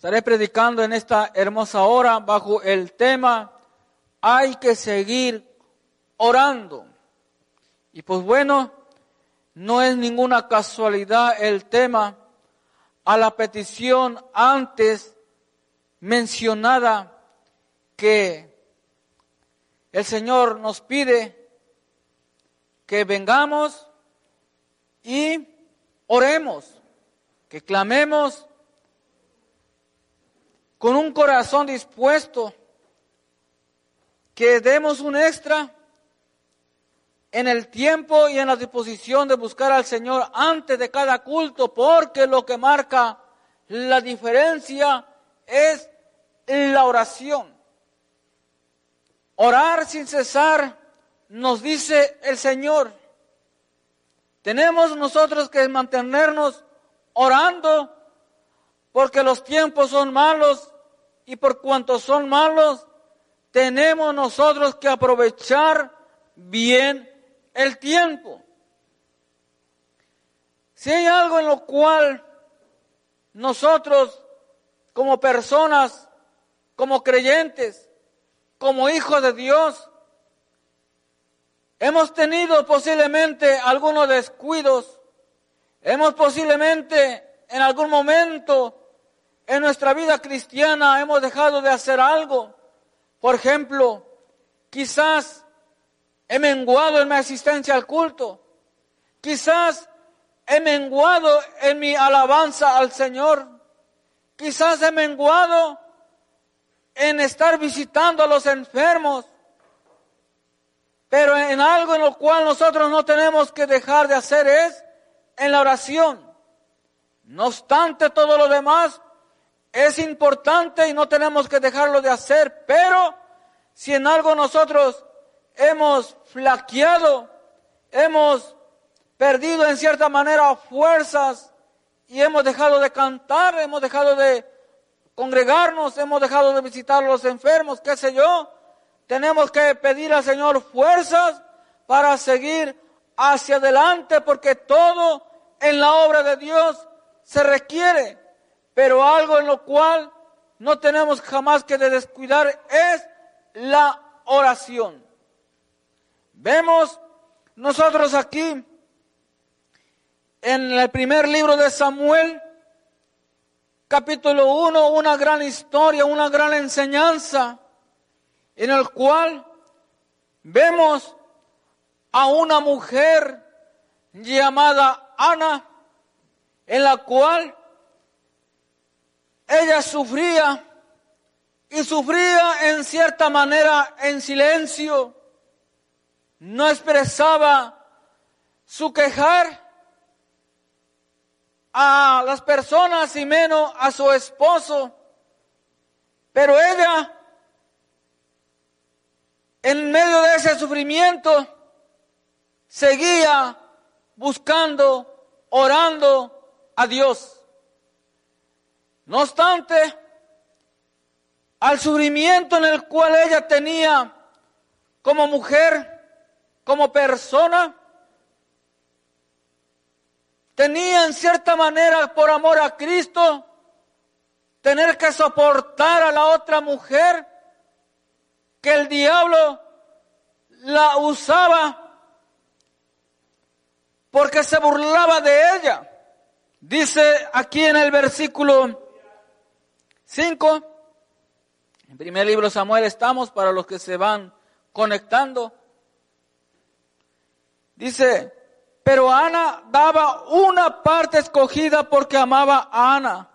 Estaré predicando en esta hermosa hora bajo el tema hay que seguir orando. Y pues bueno, no es ninguna casualidad el tema a la petición antes mencionada que el Señor nos pide que vengamos y oremos, que clamemos con un corazón dispuesto, que demos un extra en el tiempo y en la disposición de buscar al Señor antes de cada culto, porque lo que marca la diferencia es la oración. Orar sin cesar, nos dice el Señor. Tenemos nosotros que mantenernos orando porque los tiempos son malos y por cuanto son malos, tenemos nosotros que aprovechar bien el tiempo. Si hay algo en lo cual nosotros como personas, como creyentes, como hijos de Dios, hemos tenido posiblemente algunos descuidos, hemos posiblemente en algún momento en nuestra vida cristiana hemos dejado de hacer algo. Por ejemplo, quizás he menguado en mi asistencia al culto. Quizás he menguado en mi alabanza al Señor. Quizás he menguado en estar visitando a los enfermos. Pero en algo en lo cual nosotros no tenemos que dejar de hacer es en la oración. No obstante todo lo demás, es importante y no tenemos que dejarlo de hacer, pero si en algo nosotros hemos flaqueado, hemos perdido en cierta manera fuerzas y hemos dejado de cantar, hemos dejado de congregarnos, hemos dejado de visitar a los enfermos, qué sé yo, tenemos que pedir al Señor fuerzas para seguir hacia adelante porque todo en la obra de Dios se requiere. Pero algo en lo cual no tenemos jamás que descuidar es la oración. Vemos nosotros aquí en el primer libro de Samuel, capítulo 1, una gran historia, una gran enseñanza, en el cual vemos a una mujer llamada Ana, en la cual ella sufría y sufría en cierta manera en silencio, no expresaba su quejar a las personas y menos a su esposo, pero ella en medio de ese sufrimiento seguía buscando, orando a Dios. No obstante, al sufrimiento en el cual ella tenía como mujer, como persona, tenía en cierta manera, por amor a Cristo, tener que soportar a la otra mujer que el diablo la usaba porque se burlaba de ella. Dice aquí en el versículo 5. En primer libro Samuel estamos para los que se van conectando. Dice, pero Ana daba una parte escogida porque amaba a Ana,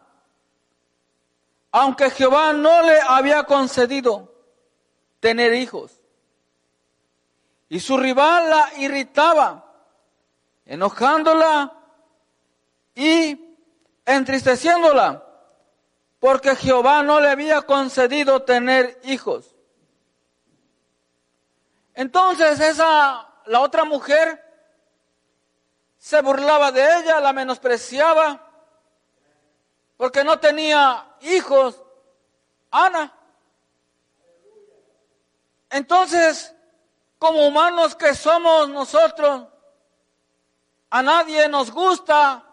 aunque Jehová no le había concedido tener hijos. Y su rival la irritaba, enojándola y entristeciéndola porque Jehová no le había concedido tener hijos. Entonces esa, la otra mujer se burlaba de ella, la menospreciaba, porque no tenía hijos, Ana. Entonces, como humanos que somos nosotros, a nadie nos gusta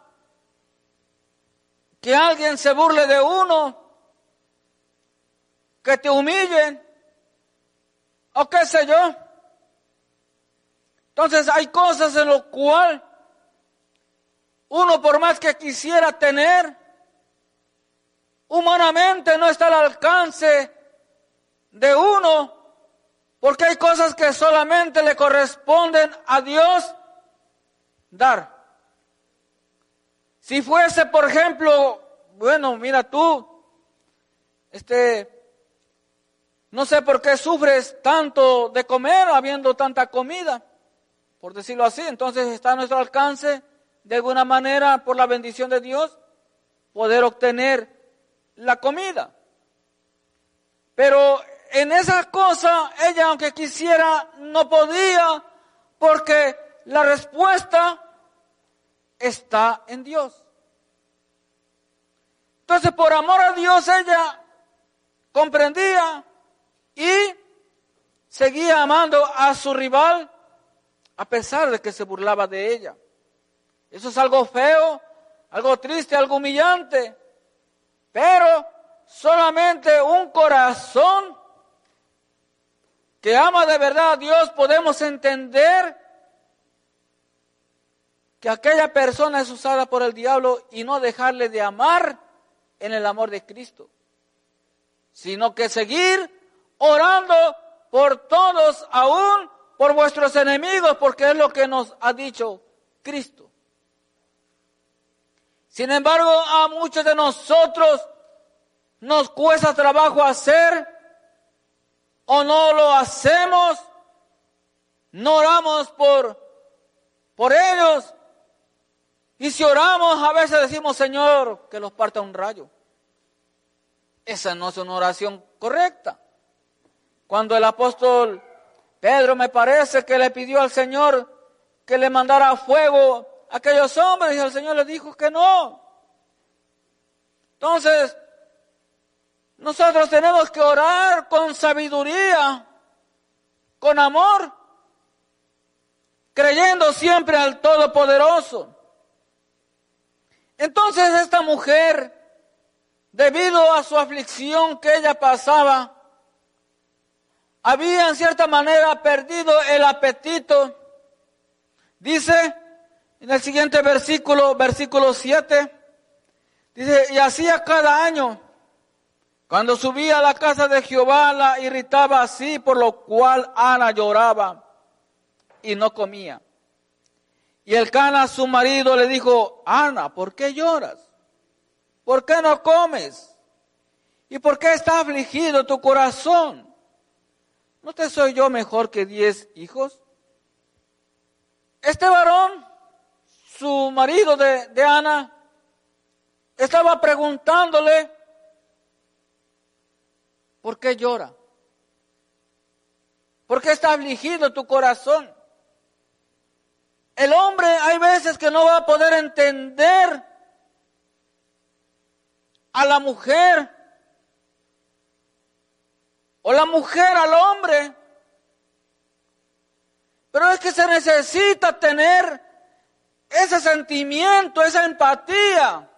que alguien se burle de uno, que te humillen, o qué sé yo. Entonces hay cosas en lo cual uno por más que quisiera tener, humanamente no está al alcance de uno, porque hay cosas que solamente le corresponden a Dios dar. Si fuese, por ejemplo, bueno, mira tú, este, no sé por qué sufres tanto de comer habiendo tanta comida, por decirlo así. Entonces está a nuestro alcance, de alguna manera, por la bendición de Dios, poder obtener la comida. Pero en esa cosa, ella, aunque quisiera, no podía, porque la respuesta está en Dios. Entonces, por amor a Dios, ella comprendía y seguía amando a su rival a pesar de que se burlaba de ella. Eso es algo feo, algo triste, algo humillante. Pero solamente un corazón que ama de verdad a Dios podemos entender que aquella persona es usada por el diablo y no dejarle de amar en el amor de Cristo, sino que seguir orando por todos, aún por vuestros enemigos, porque es lo que nos ha dicho Cristo. Sin embargo, a muchos de nosotros nos cuesta trabajo hacer o no lo hacemos, no oramos por, por ellos. Y si oramos, a veces decimos, Señor, que los parta un rayo. Esa no es una oración correcta. Cuando el apóstol Pedro me parece que le pidió al Señor que le mandara fuego a aquellos hombres y el Señor le dijo que no. Entonces, nosotros tenemos que orar con sabiduría, con amor, creyendo siempre al Todopoderoso. Entonces esta mujer, debido a su aflicción que ella pasaba, había en cierta manera perdido el apetito. Dice en el siguiente versículo, versículo 7, dice, y hacía cada año, cuando subía a la casa de Jehová, la irritaba así, por lo cual Ana lloraba y no comía. Y el Cana, su marido, le dijo, Ana, ¿por qué lloras? ¿Por qué no comes? ¿Y por qué está afligido tu corazón? ¿No te soy yo mejor que diez hijos? Este varón, su marido de, de Ana, estaba preguntándole, ¿por qué llora? ¿Por qué está afligido tu corazón? El hombre hay veces que no va a poder entender a la mujer o la mujer al hombre. Pero es que se necesita tener ese sentimiento, esa empatía.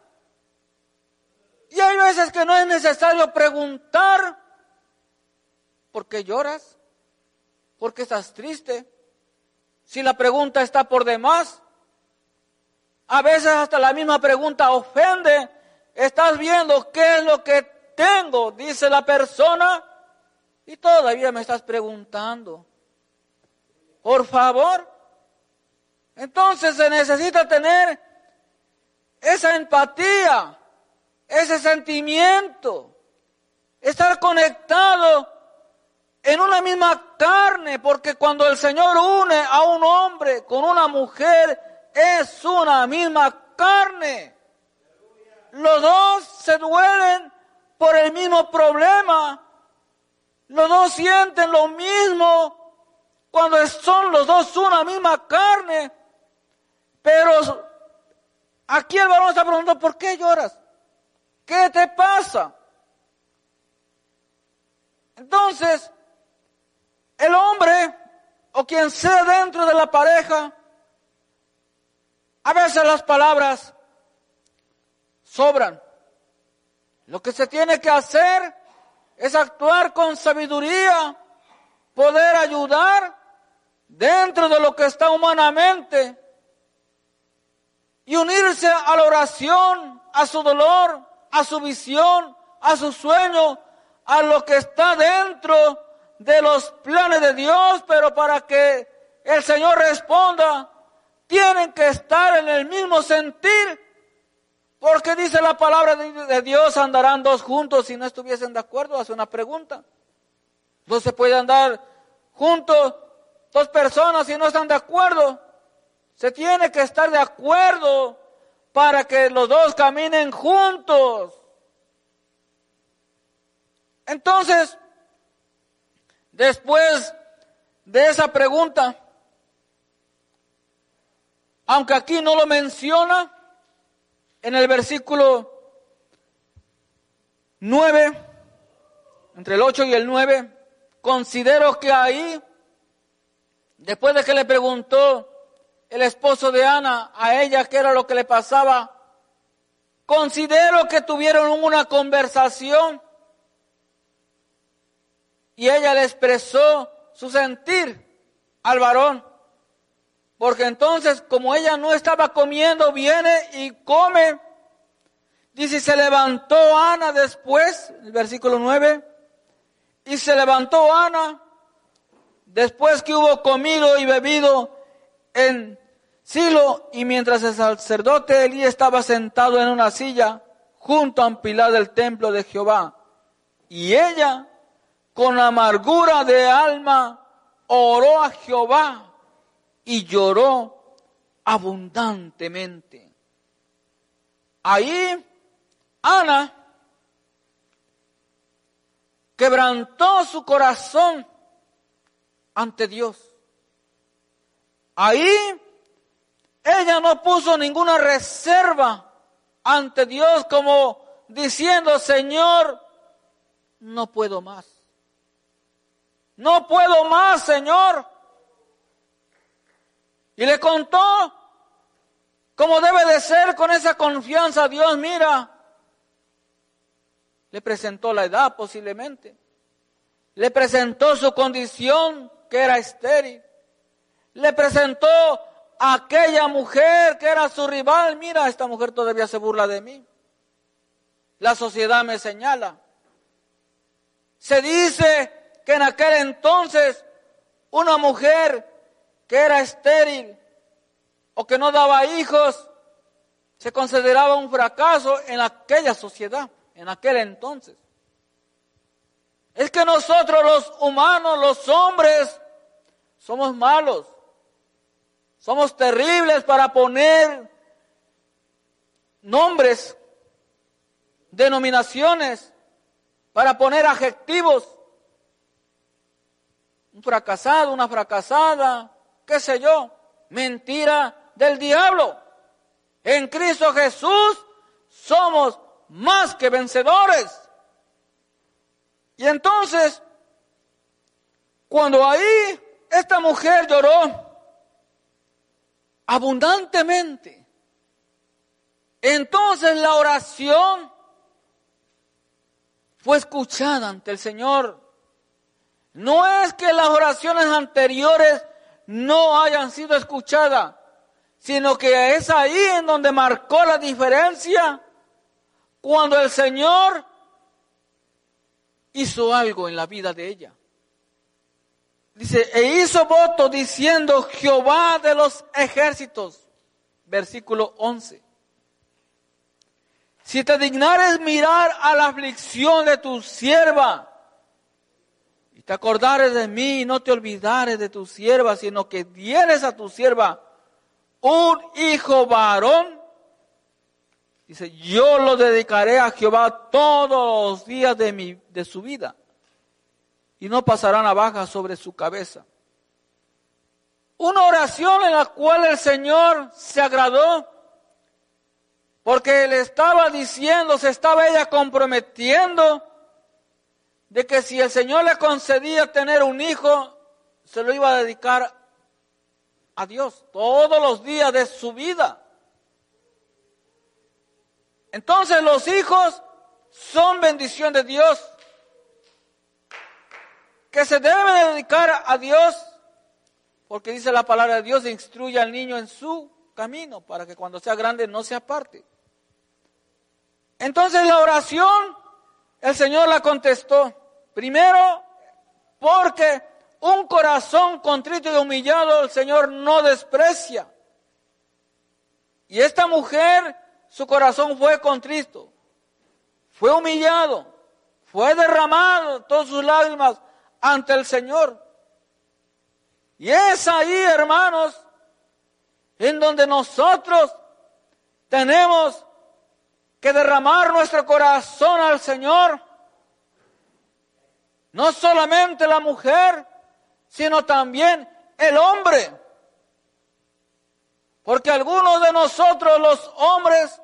Y hay veces que no es necesario preguntar, ¿por qué lloras? ¿Por qué estás triste? Si la pregunta está por demás. A veces hasta la misma pregunta ofende. Estás viendo qué es lo que tengo, dice la persona y todavía me estás preguntando. Por favor. Entonces se necesita tener esa empatía, ese sentimiento, estar conectado en una misma carne, porque cuando el Señor une a un hombre con una mujer, es una misma carne. Los dos se duelen por el mismo problema, los dos sienten lo mismo cuando son los dos una misma carne. Pero aquí el varón está preguntando, ¿por qué lloras? ¿Qué te pasa? Entonces, el hombre o quien sea dentro de la pareja, a veces las palabras sobran. Lo que se tiene que hacer es actuar con sabiduría, poder ayudar dentro de lo que está humanamente y unirse a la oración, a su dolor, a su visión, a su sueño, a lo que está dentro de los planes de Dios, pero para que el Señor responda, tienen que estar en el mismo sentir, porque dice la palabra de Dios, andarán dos juntos si no estuviesen de acuerdo, hace una pregunta. No se puede andar juntos dos personas si no están de acuerdo. Se tiene que estar de acuerdo para que los dos caminen juntos. Entonces, después de esa pregunta, aunque aquí no lo menciona, en el versículo 9, entre el 8 y el 9, considero que ahí, después de que le preguntó el esposo de Ana a ella qué era lo que le pasaba, considero que tuvieron una conversación y ella le expresó su sentir al varón. Porque entonces, como ella no estaba comiendo, viene y come. Dice, se levantó Ana después, el versículo 9, y se levantó Ana después que hubo comido y bebido en Silo, y mientras el sacerdote Elí estaba sentado en una silla junto a un pilar del templo de Jehová. Y ella, con amargura de alma, oró a Jehová y lloró abundantemente. Ahí Ana quebrantó su corazón ante Dios. Ahí ella no puso ninguna reserva ante Dios como diciendo, Señor, no puedo más. No puedo más, Señor. Y le contó cómo debe de ser con esa confianza. Dios, mira, le presentó la edad posiblemente. Le presentó su condición que era estéril. Le presentó a aquella mujer que era su rival. Mira, esta mujer todavía se burla de mí. La sociedad me señala. Se dice que en aquel entonces una mujer que era estéril o que no daba hijos, se consideraba un fracaso en aquella sociedad, en aquel entonces. Es que nosotros los humanos, los hombres, somos malos. Somos terribles para poner nombres, denominaciones, para poner adjetivos. Un fracasado, una fracasada, qué sé yo, mentira del diablo. En Cristo Jesús somos más que vencedores. Y entonces, cuando ahí esta mujer lloró abundantemente, entonces la oración fue escuchada ante el Señor. No es que las oraciones anteriores no hayan sido escuchadas, sino que es ahí en donde marcó la diferencia cuando el Señor hizo algo en la vida de ella. Dice, e hizo voto diciendo Jehová de los ejércitos, versículo 11. Si te dignares mirar a la aflicción de tu sierva, te acordares de mí y no te olvidares de tu sierva, sino que dieres a tu sierva un hijo varón. Dice, yo lo dedicaré a Jehová todos los días de, mi, de su vida y no pasará navaja sobre su cabeza. Una oración en la cual el Señor se agradó porque le estaba diciendo, se estaba ella comprometiendo de que si el Señor le concedía tener un hijo, se lo iba a dedicar a Dios todos los días de su vida. Entonces los hijos son bendición de Dios. que se debe dedicar a Dios, porque dice la palabra de Dios, instruye al niño en su camino para que cuando sea grande no se aparte. Entonces la oración, el Señor la contestó. Primero, porque un corazón contrito y humillado el Señor no desprecia. Y esta mujer, su corazón fue contrito, fue humillado, fue derramado todas sus lágrimas ante el Señor. Y es ahí, hermanos, en donde nosotros tenemos que derramar nuestro corazón al Señor. No solamente la mujer, sino también el hombre. Porque algunos de nosotros los hombres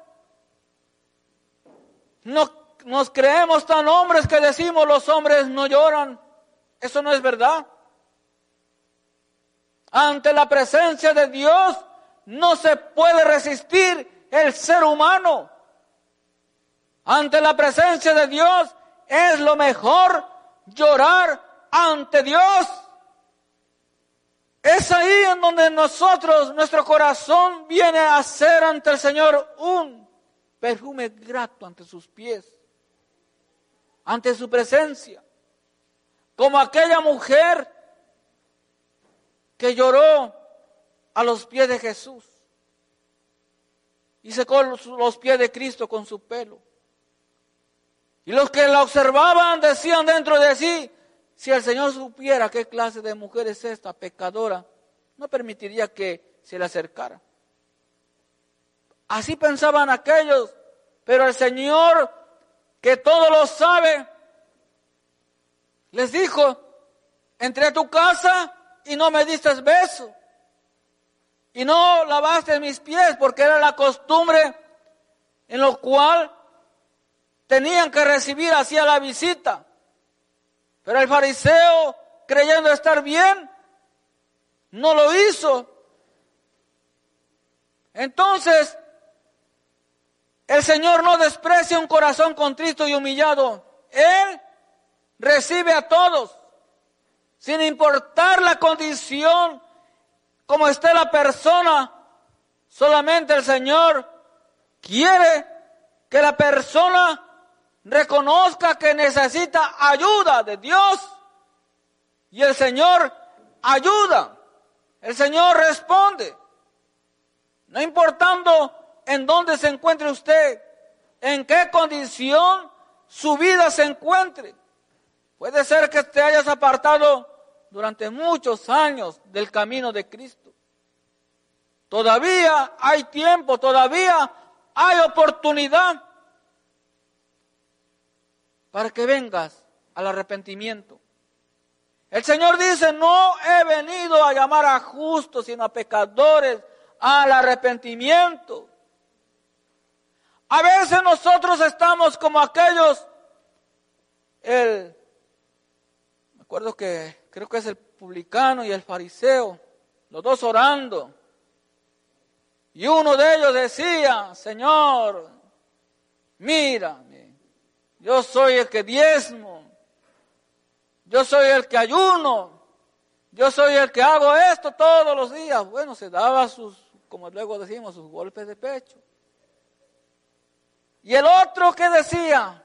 no, nos creemos tan hombres que decimos los hombres no lloran. Eso no es verdad. Ante la presencia de Dios no se puede resistir el ser humano. Ante la presencia de Dios es lo mejor llorar ante Dios. Es ahí en donde nosotros, nuestro corazón viene a ser ante el Señor un perfume grato ante sus pies, ante su presencia, como aquella mujer que lloró a los pies de Jesús y secó los pies de Cristo con su pelo. Y los que la observaban decían dentro de sí, si el Señor supiera qué clase de mujer es esta, pecadora, no permitiría que se le acercara. Así pensaban aquellos, pero el Señor, que todo lo sabe, les dijo, entré a tu casa y no me diste beso. Y no lavaste mis pies porque era la costumbre en lo cual tenían que recibir hacia la visita. Pero el fariseo, creyendo estar bien, no lo hizo. Entonces, el Señor no desprecia un corazón contrito y humillado. Él recibe a todos, sin importar la condición, como esté la persona. Solamente el Señor quiere que la persona reconozca que necesita ayuda de Dios y el Señor ayuda. El Señor responde. No importando en dónde se encuentre usted, en qué condición su vida se encuentre. Puede ser que te hayas apartado durante muchos años del camino de Cristo. Todavía hay tiempo, todavía hay oportunidad para que vengas al arrepentimiento. El Señor dice, no he venido a llamar a justos, sino a pecadores al arrepentimiento. A veces nosotros estamos como aquellos, el, me acuerdo que creo que es el publicano y el fariseo, los dos orando. Y uno de ellos decía, Señor, mira, yo soy el que diezmo. Yo soy el que ayuno. Yo soy el que hago esto todos los días. Bueno, se daba sus, como luego decimos, sus golpes de pecho. Y el otro que decía,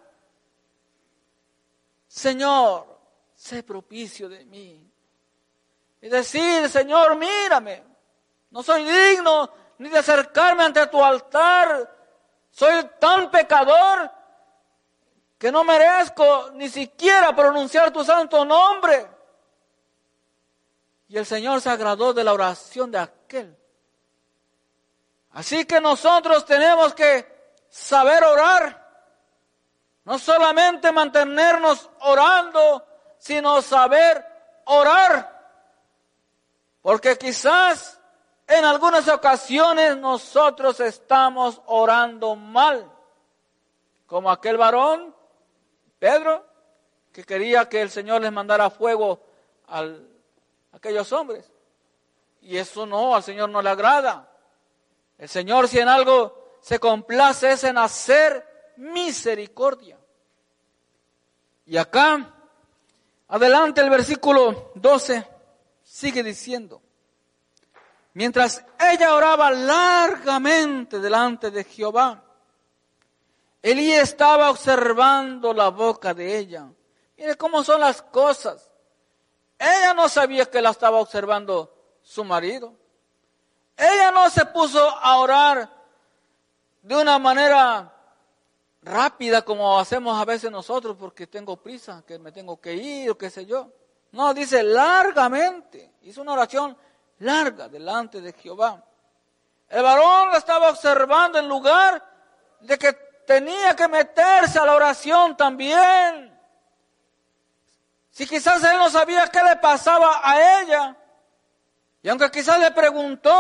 Señor, sé propicio de mí. Y decir, Señor, mírame. No soy digno ni de acercarme ante tu altar. Soy tan pecador que no merezco ni siquiera pronunciar tu santo nombre. Y el Señor se agradó de la oración de aquel. Así que nosotros tenemos que saber orar. No solamente mantenernos orando, sino saber orar. Porque quizás en algunas ocasiones nosotros estamos orando mal. Como aquel varón Pedro, que quería que el Señor les mandara fuego a aquellos hombres. Y eso no, al Señor no le agrada. El Señor si en algo se complace es en hacer misericordia. Y acá Adelante el versículo 12 sigue diciendo, mientras ella oraba largamente delante de Jehová, Elí estaba observando la boca de ella. Mire cómo son las cosas. Ella no sabía que la estaba observando su marido. Ella no se puso a orar de una manera rápida como hacemos a veces nosotros porque tengo prisa, que me tengo que ir o qué sé yo. No, dice largamente. Hizo una oración larga delante de Jehová. El varón la estaba observando en lugar de que tenía que meterse a la oración también. Si quizás él no sabía qué le pasaba a ella, y aunque quizás le preguntó,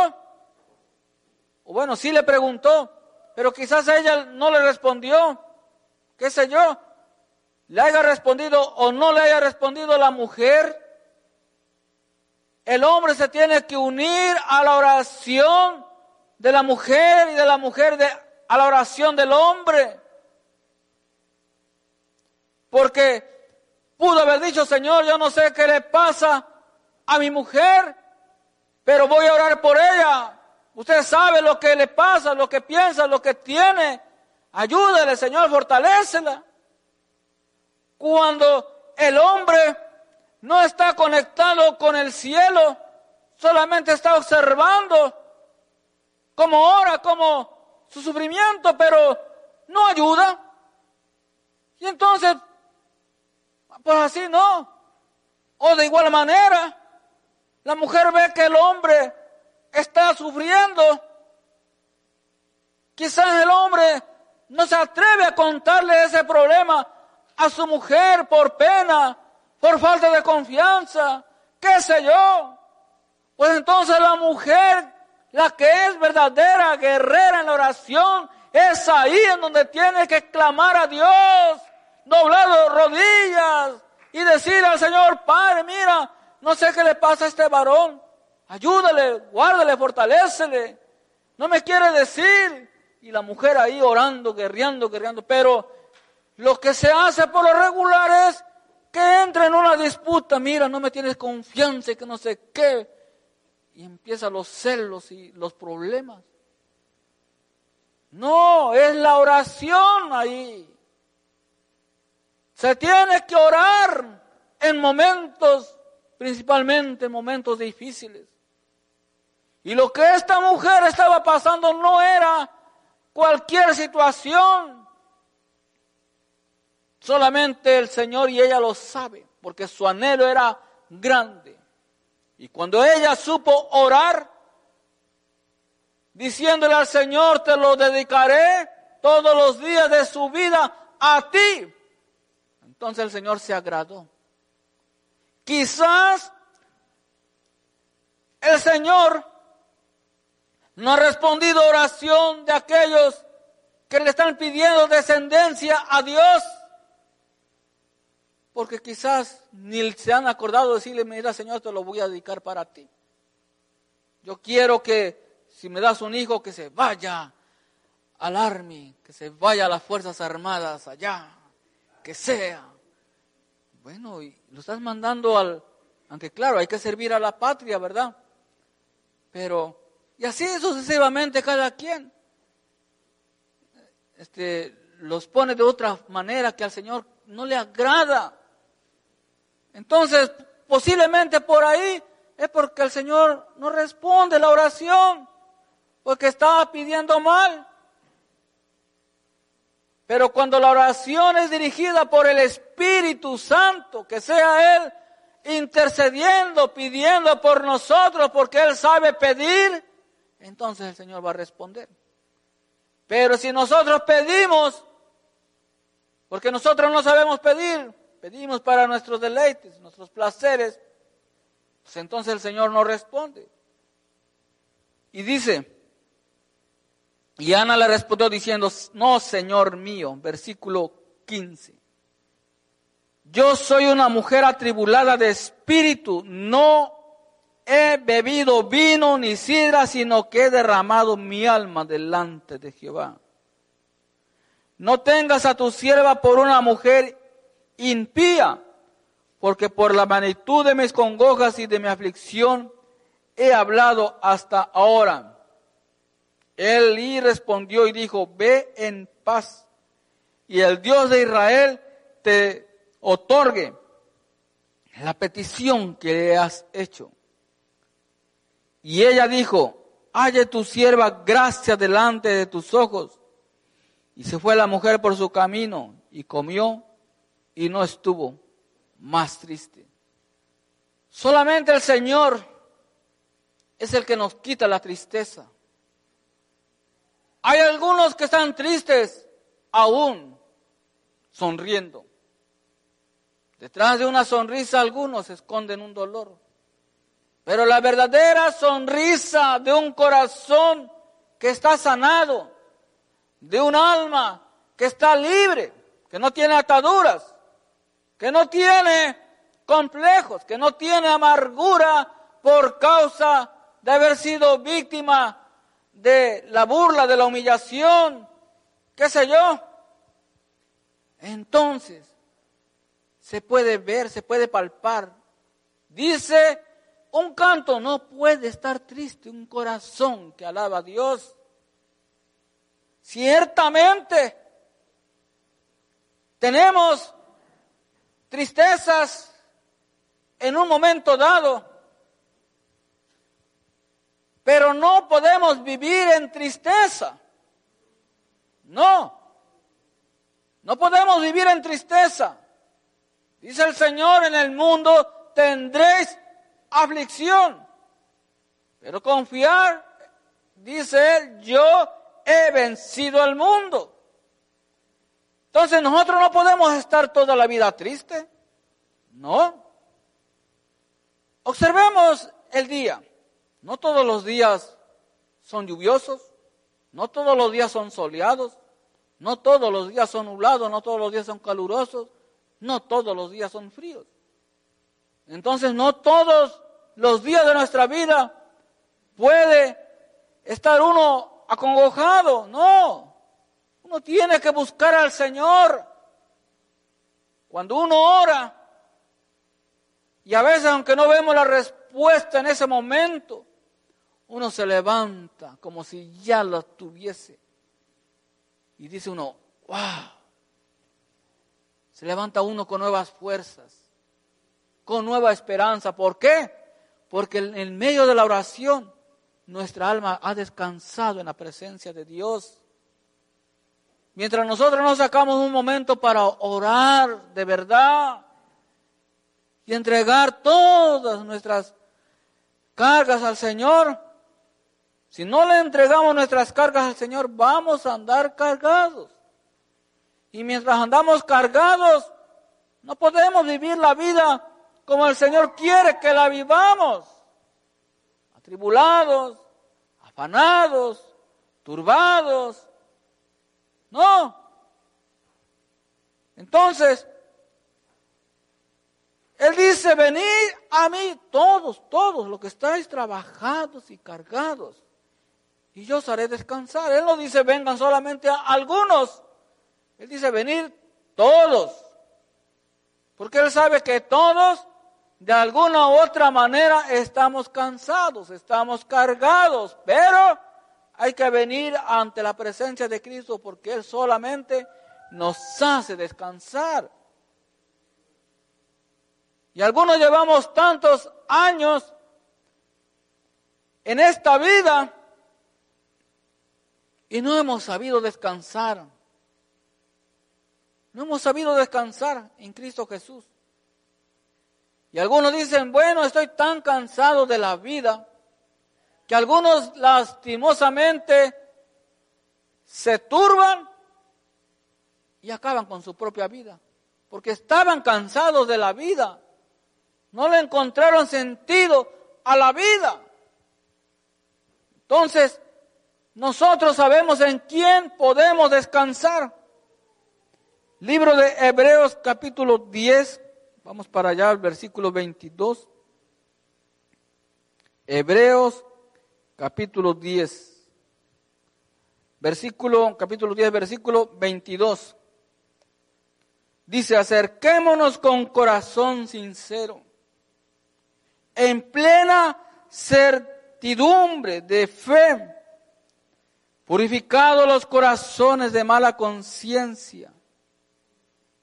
o bueno, sí le preguntó, pero quizás ella no le respondió, qué sé yo, le haya respondido o no le haya respondido la mujer, el hombre se tiene que unir a la oración de la mujer y de la mujer de, a la oración del hombre. Porque Pudo haber dicho, Señor, yo no sé qué le pasa a mi mujer, pero voy a orar por ella. Usted sabe lo que le pasa, lo que piensa, lo que tiene. Ayúdele, Señor, fortalecela. Cuando el hombre no está conectado con el cielo, solamente está observando cómo ora, como su sufrimiento, pero no ayuda. Y entonces pues así no. O de igual manera, la mujer ve que el hombre está sufriendo. Quizás el hombre no se atreve a contarle ese problema a su mujer por pena, por falta de confianza, qué sé yo. Pues entonces la mujer, la que es verdadera guerrera en la oración, es ahí en donde tiene que clamar a Dios doblado rodillas y decir al Señor, Padre, mira, no sé qué le pasa a este varón. Ayúdale, guárdale, fortalecele. No me quiere decir. Y la mujer ahí orando, guerreando, guerreando. Pero lo que se hace por lo regular es que entra en una disputa. Mira, no me tienes confianza y que no sé qué. Y empiezan los celos y los problemas. No, es la oración ahí. Se tiene que orar en momentos, principalmente en momentos difíciles. Y lo que esta mujer estaba pasando no era cualquier situación. Solamente el Señor y ella lo sabe, porque su anhelo era grande. Y cuando ella supo orar, diciéndole al Señor, te lo dedicaré todos los días de su vida a ti, entonces el Señor se agradó. Quizás el Señor no ha respondido oración de aquellos que le están pidiendo descendencia a Dios. Porque quizás ni se han acordado de decirle, mira Señor, te lo voy a dedicar para ti. Yo quiero que si me das un hijo, que se vaya al army, que se vaya a las Fuerzas Armadas allá que sea. Bueno, y lo estás mandando al, aunque claro, hay que servir a la patria, ¿verdad? Pero, y así sucesivamente cada quien. Este, los pone de otra manera que al Señor no le agrada. Entonces, posiblemente por ahí es porque el Señor no responde la oración, porque estaba pidiendo mal. Pero cuando la oración es dirigida por el Espíritu Santo, que sea Él intercediendo, pidiendo por nosotros, porque Él sabe pedir, entonces el Señor va a responder. Pero si nosotros pedimos, porque nosotros no sabemos pedir, pedimos para nuestros deleites, nuestros placeres, pues entonces el Señor no responde. Y dice, y Ana le respondió diciendo, no, Señor mío, versículo 15. Yo soy una mujer atribulada de espíritu, no he bebido vino ni sidra, sino que he derramado mi alma delante de Jehová. No tengas a tu sierva por una mujer impía, porque por la magnitud de mis congojas y de mi aflicción he hablado hasta ahora. Él y respondió y dijo, ve en paz, y el Dios de Israel te otorgue la petición que has hecho. Y ella dijo, halle tu sierva gracia delante de tus ojos. Y se fue la mujer por su camino y comió y no estuvo más triste. Solamente el Señor es el que nos quita la tristeza. Hay algunos que están tristes aún sonriendo. Detrás de una sonrisa algunos esconden un dolor. Pero la verdadera sonrisa de un corazón que está sanado, de un alma que está libre, que no tiene ataduras, que no tiene complejos, que no tiene amargura por causa de haber sido víctima de la burla, de la humillación, qué sé yo. Entonces, se puede ver, se puede palpar. Dice, un canto no puede estar triste, un corazón que alaba a Dios. Ciertamente, tenemos tristezas en un momento dado, pero no podemos vivir en tristeza. No, no podemos vivir en tristeza. Dice el Señor, en el mundo tendréis aflicción. Pero confiar, dice Él, yo he vencido al mundo. Entonces nosotros no podemos estar toda la vida triste. No. Observemos el día. No todos los días son lluviosos, no todos los días son soleados, no todos los días son nublados, no todos los días son calurosos, no todos los días son fríos. Entonces no todos los días de nuestra vida puede estar uno acongojado, no. Uno tiene que buscar al Señor. Cuando uno ora, y a veces aunque no vemos la respuesta en ese momento, uno se levanta como si ya lo tuviese. Y dice uno, wow, se levanta uno con nuevas fuerzas, con nueva esperanza. ¿Por qué? Porque en medio de la oración nuestra alma ha descansado en la presencia de Dios. Mientras nosotros nos sacamos un momento para orar de verdad y entregar todas nuestras cargas al Señor, si no le entregamos nuestras cargas al Señor, vamos a andar cargados. Y mientras andamos cargados, no podemos vivir la vida como el Señor quiere que la vivamos. Atribulados, afanados, turbados. No. Entonces, Él dice, venid a mí todos, todos los que estáis trabajados y cargados, y yo os haré descansar. Él no dice, vengan solamente a algunos, él dice venir todos. Porque Él sabe que todos, de alguna u otra manera, estamos cansados, estamos cargados. Pero hay que venir ante la presencia de Cristo porque Él solamente nos hace descansar. Y algunos llevamos tantos años en esta vida y no hemos sabido descansar. No hemos sabido descansar en Cristo Jesús. Y algunos dicen, bueno, estoy tan cansado de la vida que algunos lastimosamente se turban y acaban con su propia vida, porque estaban cansados de la vida, no le encontraron sentido a la vida. Entonces, nosotros sabemos en quién podemos descansar. Libro de Hebreos capítulo 10, vamos para allá al versículo 22. Hebreos capítulo 10, versículo, capítulo 10, versículo 22. Dice, acerquémonos con corazón sincero, en plena certidumbre de fe, purificados los corazones de mala conciencia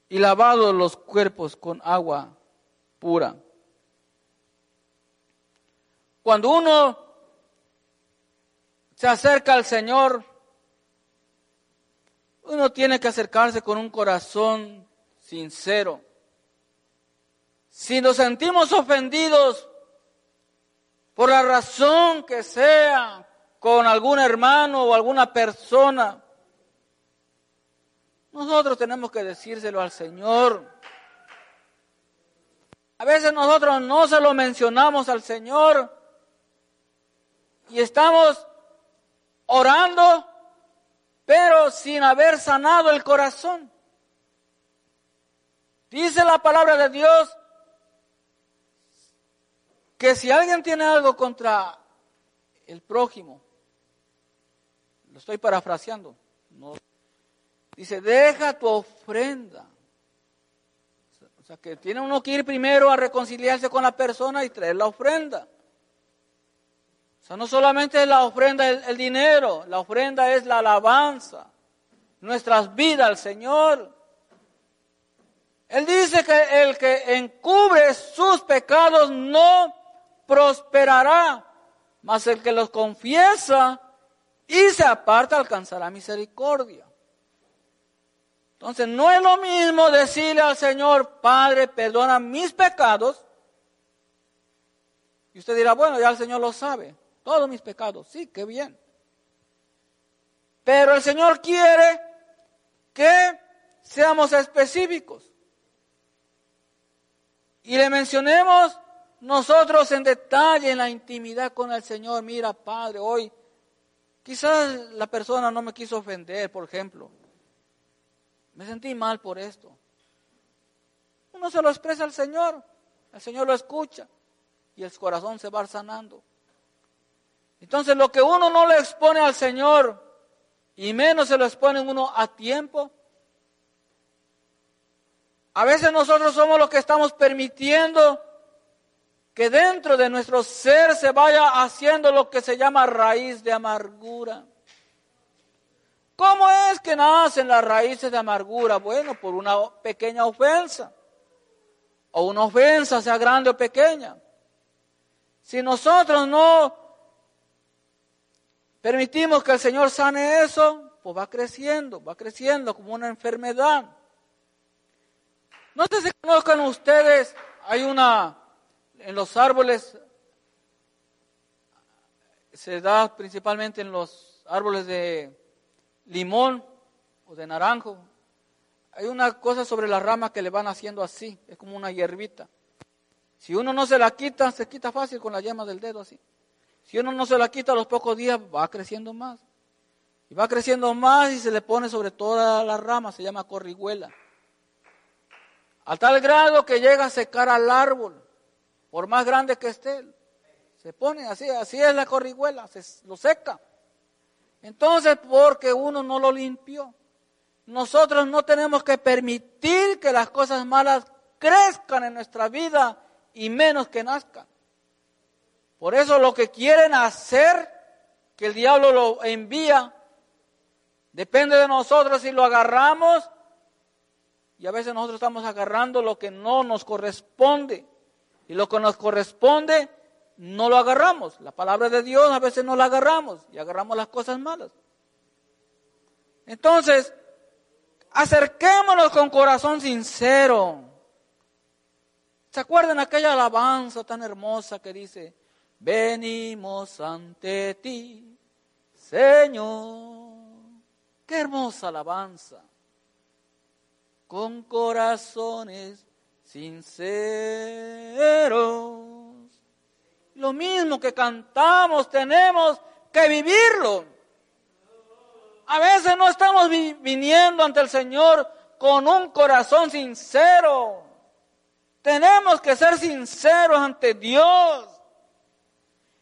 y lavados los cuerpos con agua pura. Cuando uno se acerca al Señor, uno tiene que acercarse con un corazón sincero. Si nos sentimos ofendidos por la razón que sea con algún hermano o alguna persona, nosotros tenemos que decírselo al Señor. A veces nosotros no se lo mencionamos al Señor y estamos orando, pero sin haber sanado el corazón. Dice la palabra de Dios que si alguien tiene algo contra el prójimo, lo estoy parafraseando, dice, deja tu ofrenda. O sea, que tiene uno que ir primero a reconciliarse con la persona y traer la ofrenda. No solamente la ofrenda el dinero, la ofrenda es la alabanza, nuestras vidas al Señor. Él dice que el que encubre sus pecados no prosperará, mas el que los confiesa y se aparta alcanzará misericordia. Entonces no es lo mismo decirle al Señor, Padre, perdona mis pecados. Y usted dirá, bueno, ya el Señor lo sabe todos mis pecados. Sí, qué bien. Pero el Señor quiere que seamos específicos. Y le mencionemos nosotros en detalle en la intimidad con el Señor. Mira, Padre, hoy quizás la persona no me quiso ofender, por ejemplo. Me sentí mal por esto. Uno se lo expresa al Señor, el Señor lo escucha y el corazón se va sanando. Entonces lo que uno no le expone al Señor y menos se lo expone uno a tiempo, a veces nosotros somos los que estamos permitiendo que dentro de nuestro ser se vaya haciendo lo que se llama raíz de amargura. ¿Cómo es que nacen las raíces de amargura? Bueno, por una pequeña ofensa. O una ofensa, sea grande o pequeña. Si nosotros no permitimos que el Señor sane eso, pues va creciendo, va creciendo como una enfermedad. No sé si conozcan ustedes, hay una, en los árboles, se da principalmente en los árboles de limón o de naranjo. Hay una cosa sobre las ramas que le van haciendo así, es como una hierbita. Si uno no se la quita, se quita fácil con la yema del dedo así. Si uno no se la quita a los pocos días, va creciendo más. Y va creciendo más y se le pone sobre todas las ramas, se llama corriguela. A tal grado que llega a secar al árbol, por más grande que esté. Se pone así, así es la corriguela, se lo seca. Entonces, porque uno no lo limpió. Nosotros no tenemos que permitir que las cosas malas crezcan en nuestra vida y menos que nazcan. Por eso lo que quieren hacer, que el diablo lo envía, depende de nosotros si lo agarramos. Y a veces nosotros estamos agarrando lo que no nos corresponde. Y lo que nos corresponde no lo agarramos. La palabra de Dios a veces no la agarramos y agarramos las cosas malas. Entonces, acerquémonos con corazón sincero. ¿Se acuerdan aquella alabanza tan hermosa que dice, venimos ante ti, Señor. Qué hermosa alabanza. Con corazones sinceros. Lo mismo que cantamos, tenemos que vivirlo. A veces no estamos viniendo ante el Señor con un corazón sincero. Tenemos que ser sinceros ante Dios.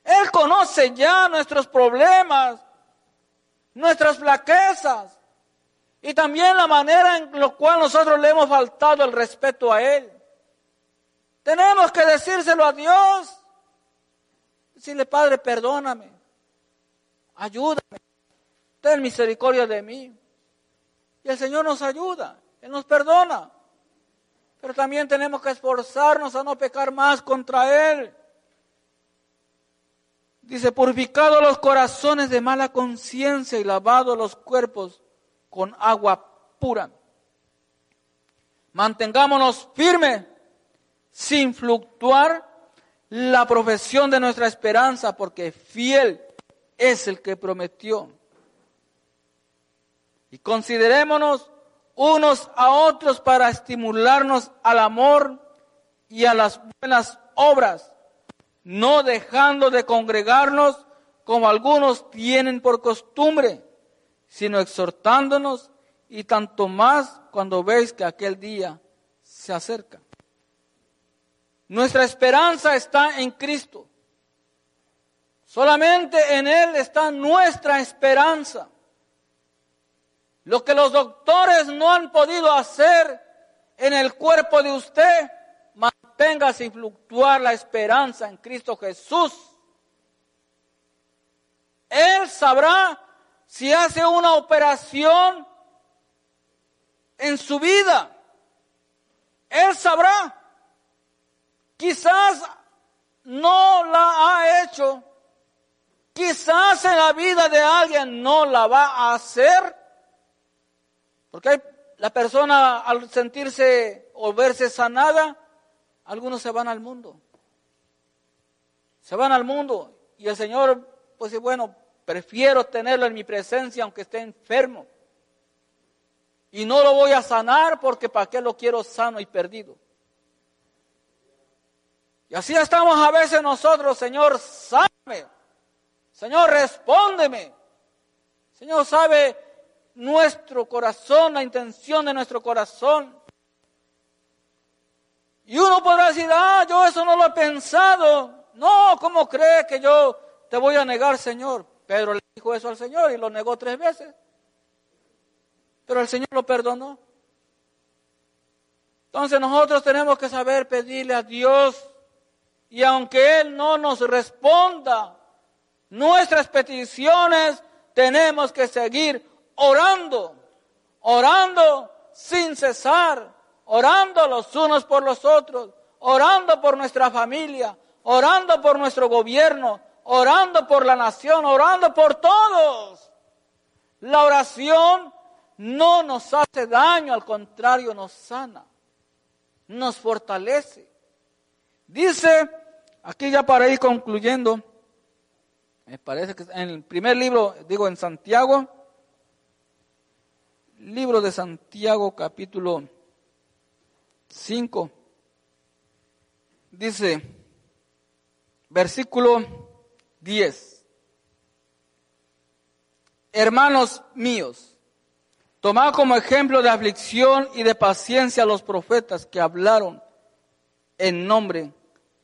Él conoce ya nuestros problemas, nuestras flaquezas. Y también la manera en la cual nosotros le hemos faltado el respeto a Él. Tenemos que decírselo a Dios. Decirle, Padre, perdóname. Ayúdame. Ten misericordia de mí. Y el Señor nos ayuda. Él nos perdona. Pero también tenemos que esforzarnos a no pecar más contra Él. Dice, purificado los corazones de mala conciencia y lavado los cuerpos con agua pura. Mantengámonos firmes sin fluctuar la profesión de nuestra esperanza, porque fiel es el que prometió. Y considerémonos unos a otros para estimularnos al amor y a las buenas obras, no dejando de congregarnos como algunos tienen por costumbre, sino exhortándonos y tanto más cuando veis que aquel día se acerca. Nuestra esperanza está en Cristo. Solamente en Él está nuestra esperanza. Lo que los doctores no han podido hacer en el cuerpo de usted, mantenga sin fluctuar la esperanza en Cristo Jesús. Él sabrá si hace una operación en su vida. Él sabrá. Quizás no la ha hecho. Quizás en la vida de alguien no la va a hacer porque la persona al sentirse o verse sanada, algunos se van al mundo. Se van al mundo y el Señor, pues bueno, prefiero tenerlo en mi presencia aunque esté enfermo. Y no lo voy a sanar porque para qué lo quiero sano y perdido. Y así estamos a veces nosotros, Señor, sáname. Señor, respóndeme. Señor, sabe nuestro corazón, la intención de nuestro corazón. Y uno podrá decir, ah, yo eso no lo he pensado. No, ¿cómo cree que yo te voy a negar, Señor? Pedro le dijo eso al Señor y lo negó tres veces. Pero el Señor lo perdonó. Entonces nosotros tenemos que saber pedirle a Dios y aunque Él no nos responda nuestras peticiones, tenemos que seguir orando, orando sin cesar, orando los unos por los otros, orando por nuestra familia, orando por nuestro gobierno, orando por la nación, orando por todos. La oración no nos hace daño, al contrario, nos sana, nos fortalece. Dice, aquí ya para ir concluyendo, me parece que en el primer libro, digo en Santiago, Libro de Santiago capítulo 5. Dice, versículo 10. Hermanos míos, tomad como ejemplo de aflicción y de paciencia a los profetas que hablaron en nombre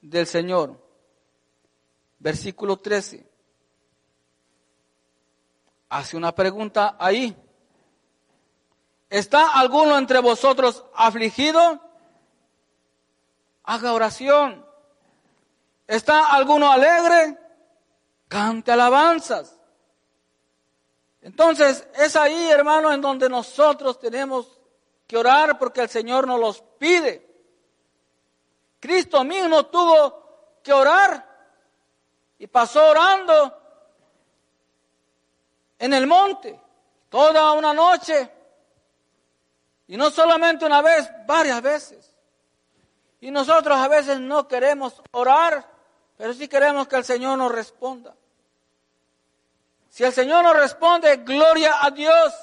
del Señor. Versículo 13. Hace una pregunta ahí. ¿Está alguno entre vosotros afligido? Haga oración. ¿Está alguno alegre? Cante alabanzas. Entonces, es ahí, hermano, en donde nosotros tenemos que orar porque el Señor nos los pide. Cristo mismo tuvo que orar y pasó orando en el monte toda una noche y no solamente una vez, varias veces. Y nosotros a veces no queremos orar, pero sí queremos que el Señor nos responda. Si el Señor nos responde, gloria a Dios.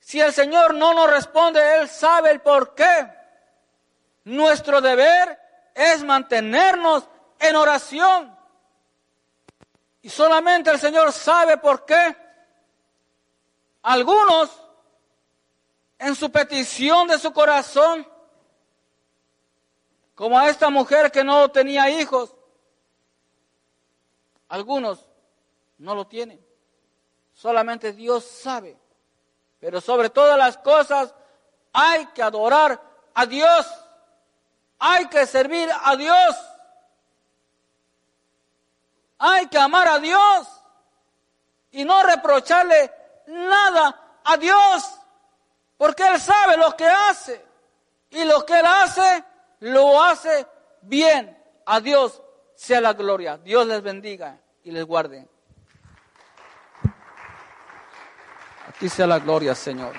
Si el Señor no nos responde, Él sabe el por qué. Nuestro deber es mantenernos en oración. Y solamente el Señor sabe por qué. Algunos en su petición de su corazón, como a esta mujer que no tenía hijos. Algunos no lo tienen. Solamente Dios sabe Pero sobre todas las cosas hay que adorar a Dios. Hay que servir a Dios. Hay que amar a Dios y no reprocharle nada a Dios, porque Él sabe lo que hace y lo que Él hace, lo hace bien. A Dios sea la gloria. Dios les bendiga y les guarde. Aquí sea la gloria, Señor.